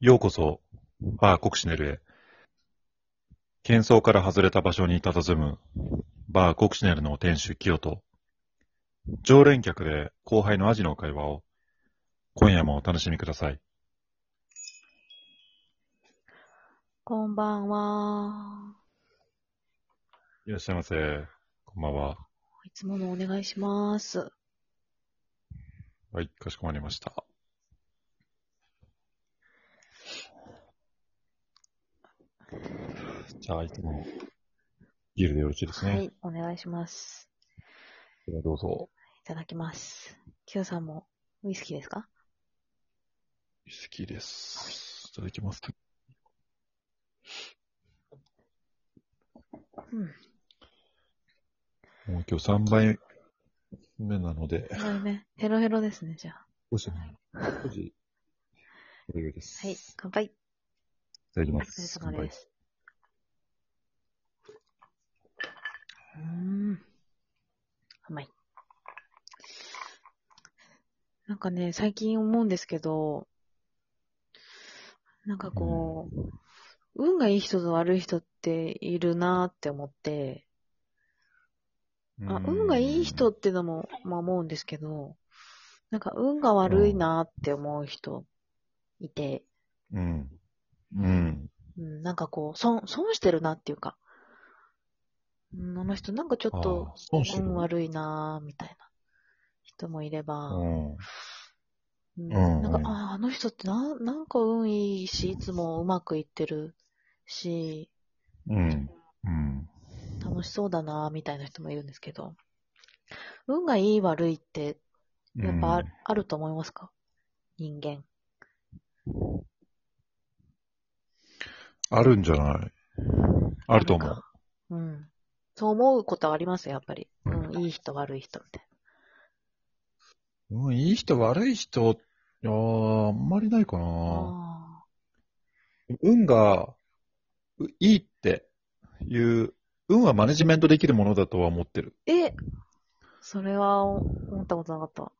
ようこそ、バーコクシネルへ。喧騒から外れた場所に佇む、バーコクシネルの店主、清と、常連客で後輩のアジの会話を、今夜もお楽しみください。こんばんは。いらっしゃいませ。こんばんは。いつものお願いします。はい、かしこまりました。じゃあ、いつものビールでよろしいですね。はい、お願いします。ではどうぞ。いただきます。キヨさんもウイスキーですか？ウイスキーです。いただきます。うん。もう今日3杯目なので、これね、ヘロヘロですね、じゃあ。少し、少し、これです。はい、乾杯。いただきお疲れます。様です。うーん。甘い。なんかね、最近思うんですけど、なんかこう、運がいい人と悪い人っているなーって思って、あ、運がいい人ってのも、まあ思うんですけど、なんか運が悪いなって思う人いて、うん。うん。うん、なんかこう、損、損してるなっていうか、うん、あの人なんかちょっとあー損してる運悪いなみたいな人もいれば、うん。うんうんなんか、うんあーあの人ってな、なんか運いいし、いつもうまくいってるし、うん。うん。楽しそうだなみたいな人もいるんですけど、運がいい悪いって、やっぱあ,、うんあると思いますか？人間。あるんじゃない？あると思う。うん。そう思うことはありますよ、やっぱり。うん、いい人悪い人みたいうん、いい人悪い人、いやーあんまりないかな。運が、ういいっていう、運はマネジメントできるものだとは思ってる。ーえ、それは思ったことなかった。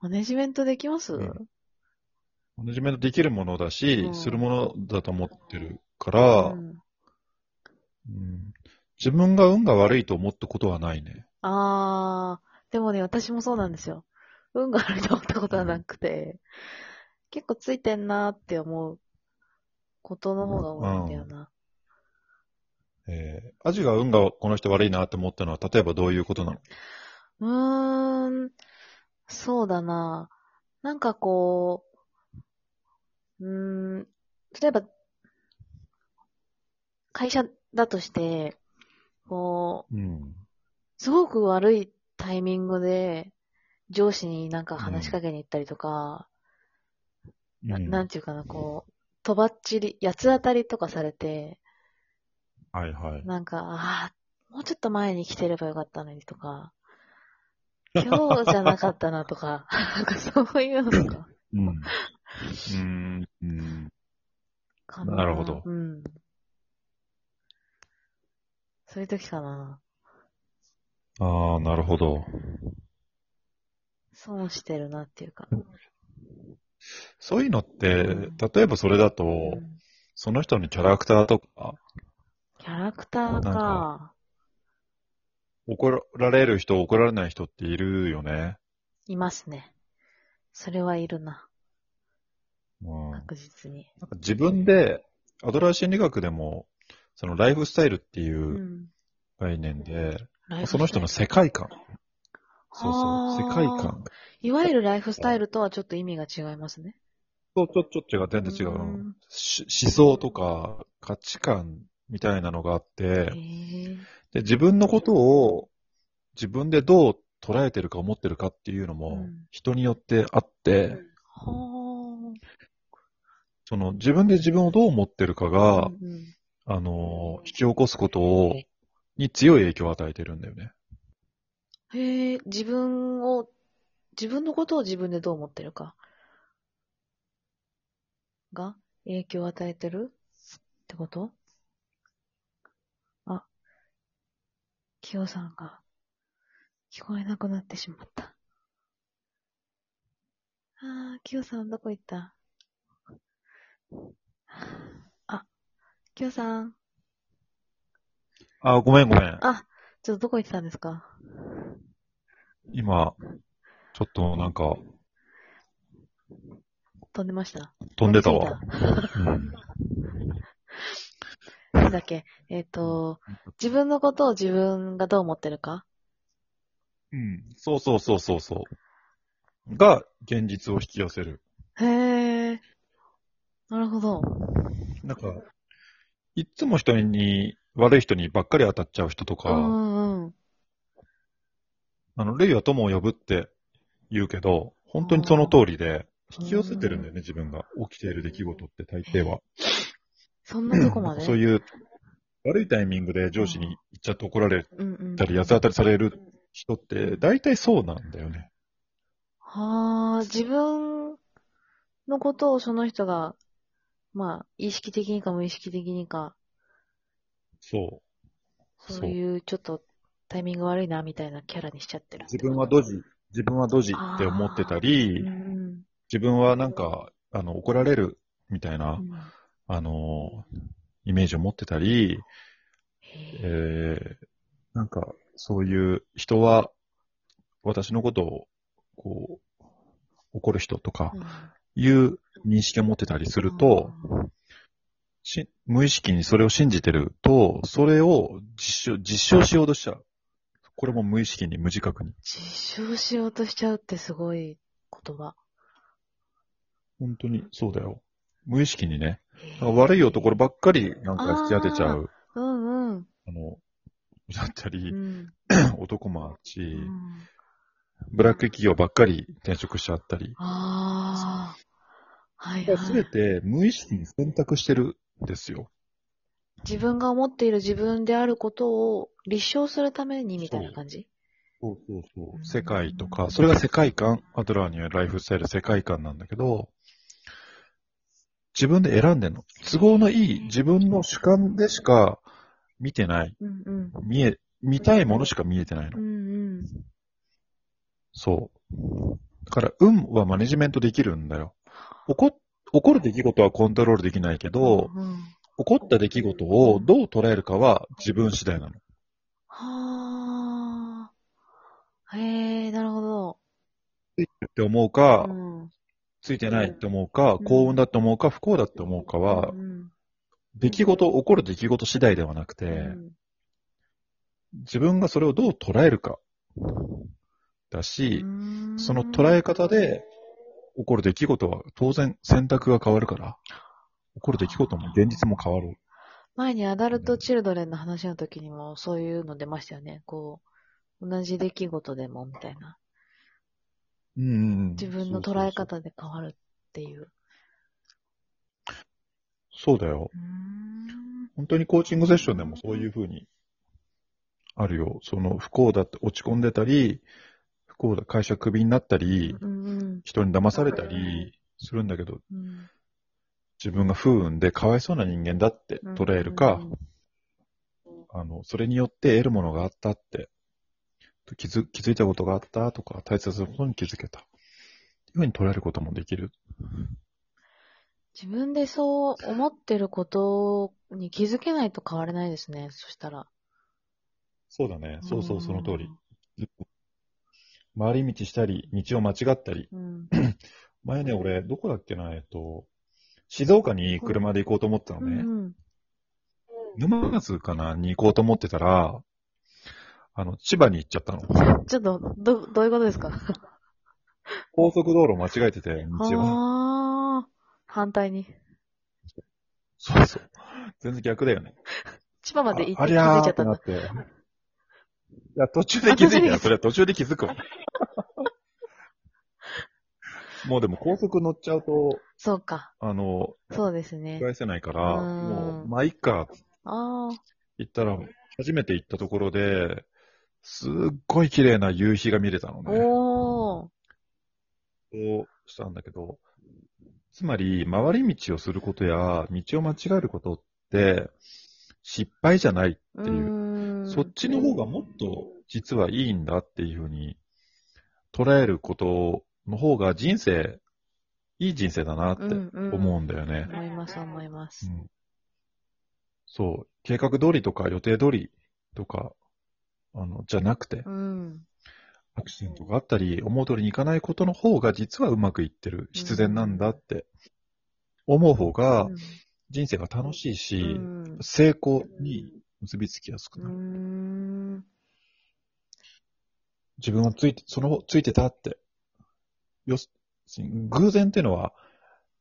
マネジメントできます、うんマネジメントできるものだし、うんするものだと思ってるから、うんうん自分が運が悪いと思ったことはないね。あー、でもね、私もそうなんですよ。運が悪いと思ったことはなくて、結構ついてんなーって思うことの方が多いんだよな。えー、アジが運がこの人悪いなって思ったのは、例えばどういうことなの？うーん、そうだな。なんかこう、うーん、例えば、会社だとして、こう、うん。すごく悪いタイミングで、上司になんか話しかけに行ったりとか、なうんなんていうかな、こう、とばっちり、八つ当たりとかされて、はいはい。なんか、ああ、もうちょっと前に来てればよかったのにとか、今日じゃなかったなとか、なんかそういうのとか、うん。うん。うん。かなるほどうん。そういう時かな。ああ、なるほど。損してるなっていうか。そういうのって、うん例えばそれだと、うんその人のキャラクターとか、キャラクターなんかか。怒られる人、怒られない人っているよね。いますね。それはいるな。うん、なんか確実に。自分で、アドラー心理学でも、そのライフスタイルっていううん概念で、ライフスタイルその人の世界観。そうそう、世界観。いわゆるライフスタイルとはちょっと意味が違いますね。そう、ちょ、ちょっと違う、全然違う。うんし思想とか価値観みたいなのがあって。で、自分のことを自分でどう捉えてるか思ってるかっていうのもうん人によってあって、はその自分で自分をどう思ってるかあ。が、うんうんあの、引き起こすことを、に強い影響を与えてるんだよね。へえ、自分を、自分のことを自分でどう思ってるか。が影響を与えてる？ってこと？あ、キヨさんが聞こえなくなってしまった。あー、キヨさんどこ行った？あ、きょうさん。あ、ごめんごめん。あ、ちょっとどこ行ってたんですか？今、ちょっとなんか、飛んでました飛んでたわ。うん。なんだっけえっ、と、自分のことを自分がどう思ってるか？うん。そうそうそうそうそう。が、現実を引き寄せる。へえ。なるほど。なんか、いっつも人に、悪い人にばっかり当たっちゃう人とか、うんうんうん。あの、レイは友を呼ぶって言うけど、本当にその通りで、引き寄せてるんだよね、自分が。起きている出来事って大抵は。そんなとこまで？そういう、悪いタイミングで上司に言っちゃって怒られうんうん。たり、八つ当たりされる人って、大体そうなんだよね。はあ、自分のことをその人が、まあ、意識的にか無意識的にか、そう。そういうちょっとタイミング悪いな、みたいなキャラにしちゃってるって自。分はドジ、自分はドジって思ってたうり、ん自分はなんか、あの、怒られるみたいな、うん。あの、イメージを持ってたり、えー、なんか、そういう人は、私のことを、こう、怒る人とか、いう認識を持ってたりすると、し無意識にそれを信じてると、それを実証、実証しようとしちゃう。これも無意識に無自覚に。実証しようとしちゃうってすごい言葉。本当にそうだよ。無意識にね。悪い男ばっかりなんか引き当てちゃう。うんうん。あの、だったうり、ん。男もあち、うんブラック企業ばっかり転職しちゃったり。ああ。はいはすべい。て無意識に選択してるんですよ。自分が思っている自分であることを立証するためにみたいな感じ？そうそうそううん世界とか、それが世界観、アドラーにはライフスタイル世界観なんだけど、自分で選んでんの。都合のいい自分の主観でしか見てない。うんうん。見え、見たいものしか見えてないの。うんうん。そう。だから、運はマネジメントできるんだよ。起こ、起こる出来事はコントロールできないけど、うん、起こった出来事をどう捉えるかは自分次第なの。はあ。へえ、なるほど。って思うか、うん。ついてないって思うか、うん幸運だって思うか、不幸だって思うかはう、ん出来事、起こる出来事次第ではなくて、うん自分がそれをどう捉えるか、だし、その捉え方で、起こる出来事は当然選択が変わるから、起こる出来事も現実も変わる。前にアダルト・チルドレンの話の時にもそういうの出ましたよね。こう、同じ出来事でもみたいな。うんうんうん自分の捉え方で変わるっていう。そうだよ。本当にコーチングセッションでもそういう風にあるよ。その不幸だって落ち込んでたり、不幸だ、会社クビになったり、うんうん人に騙されたりするんだけど、うん自分が不運でかわいそうな人間だって捉えるか、うんあの、それによって得るものがあったって、気づ気づいたことがあったとか、大切なことに気づけた。っていうふうに捉えることもできる。自分でそう思ってることに気づけないと変われないですね。そしたら。そうだね。そうそう、その通り。回り道したり、道を間違ったり。うん。前ね、俺、どこだっけな、えっと、静岡に車で行こうと思ってたのね。うん沼津かなに行こうと思ってたら、あの、千葉に行っちゃったの。うん。ちょっと、ど、どういうことですか？高速道路間違えてて、道を。ああ。反対に。そうそう。全然逆だよね。千葉まで行ってあ気づいちゃったんだ。なって。いや、途中で気づいたよ。それは途中で気づくわ。もうでも高速乗っちゃうと、そうか。あの、そうですね。返せないから、うんもう、まあ、いっか、ああ。行ったら、初めて行ったところで、すっごい綺麗な夕日が見れたのね。おー。そうしたんだけど、つまり、回り道をすることや、道を間違えることって、失敗じゃないっていう。そっちの方がもっと実はいいんだっていうふうに捉えることの方が人生いい人生だなってうんうん思うんだよね。思います、思います。うんそう。計画通りとか予定通りとか、あの、じゃなくてう、ん。アクシデントがあったり、思う通りにいかないことの方が実はうまくいってる、必然なんだって思う方がうん人生が楽しいし、うん成功に結びつきやすくうなる。ん。自分はついて、その、ついてたって。よす、偶然っていうのは、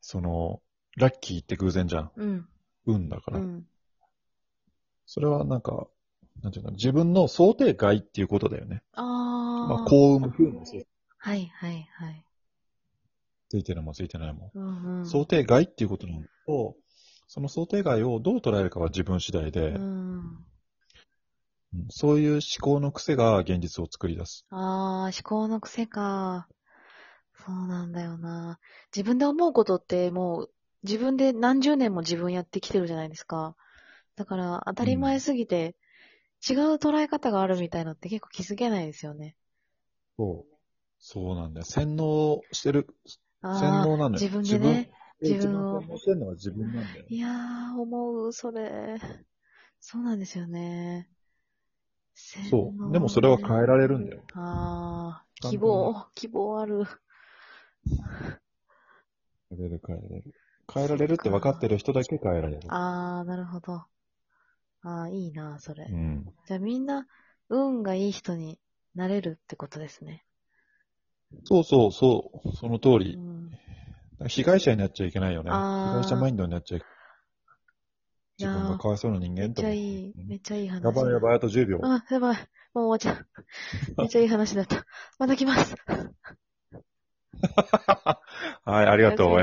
その、ラッキーって偶然じゃん。うん。運だから。うん。それはなんか、なんていうか、自分の想定外っていうことだよね。あまあ、あ。幸運も不運もそう。はいはいはい。ついてるもついてないも。うんうん。想定外っていうことなんだけど、その想定外をどう捉えるかは自分次第で、うん。うんそういう思考の癖が現実を作り出す。ああ、思考の癖か。そうなんだよな。自分で思うことってもう、自分で何十年も自分やってきてるじゃないですか。だから、当たり前すぎて、違う捉え方があるみたいのって結構気づけないですよね。そう。そうなんだよ。洗脳してる、あ洗脳なのよ。自分でね。自分自分を洗脳してるのは自分なんだよ。いやー、思う、それ。そうなんですよね。そう。でもそれは変えられるんだよ。ああ、簡単に希望、希望ある。変えられる、変えられる。変えられるって分かってる人だけ変えられる。ああ、なるほど。ああ、いいな、それ。うん。じゃあみんな、運がいい人になれるってことですね。そうそう、そう。その通うり。ん、被害者になっちゃいけないよね。被あー害者マインドになっちゃいけない。自分がかわいそうな人めっ間と思ってちゃいい、めっちゃいい話。やばいやばい、あと10秒。あ、やばい。もう終わっちゃう。めっちゃいい話だった。また来ます。はい、ありがとう。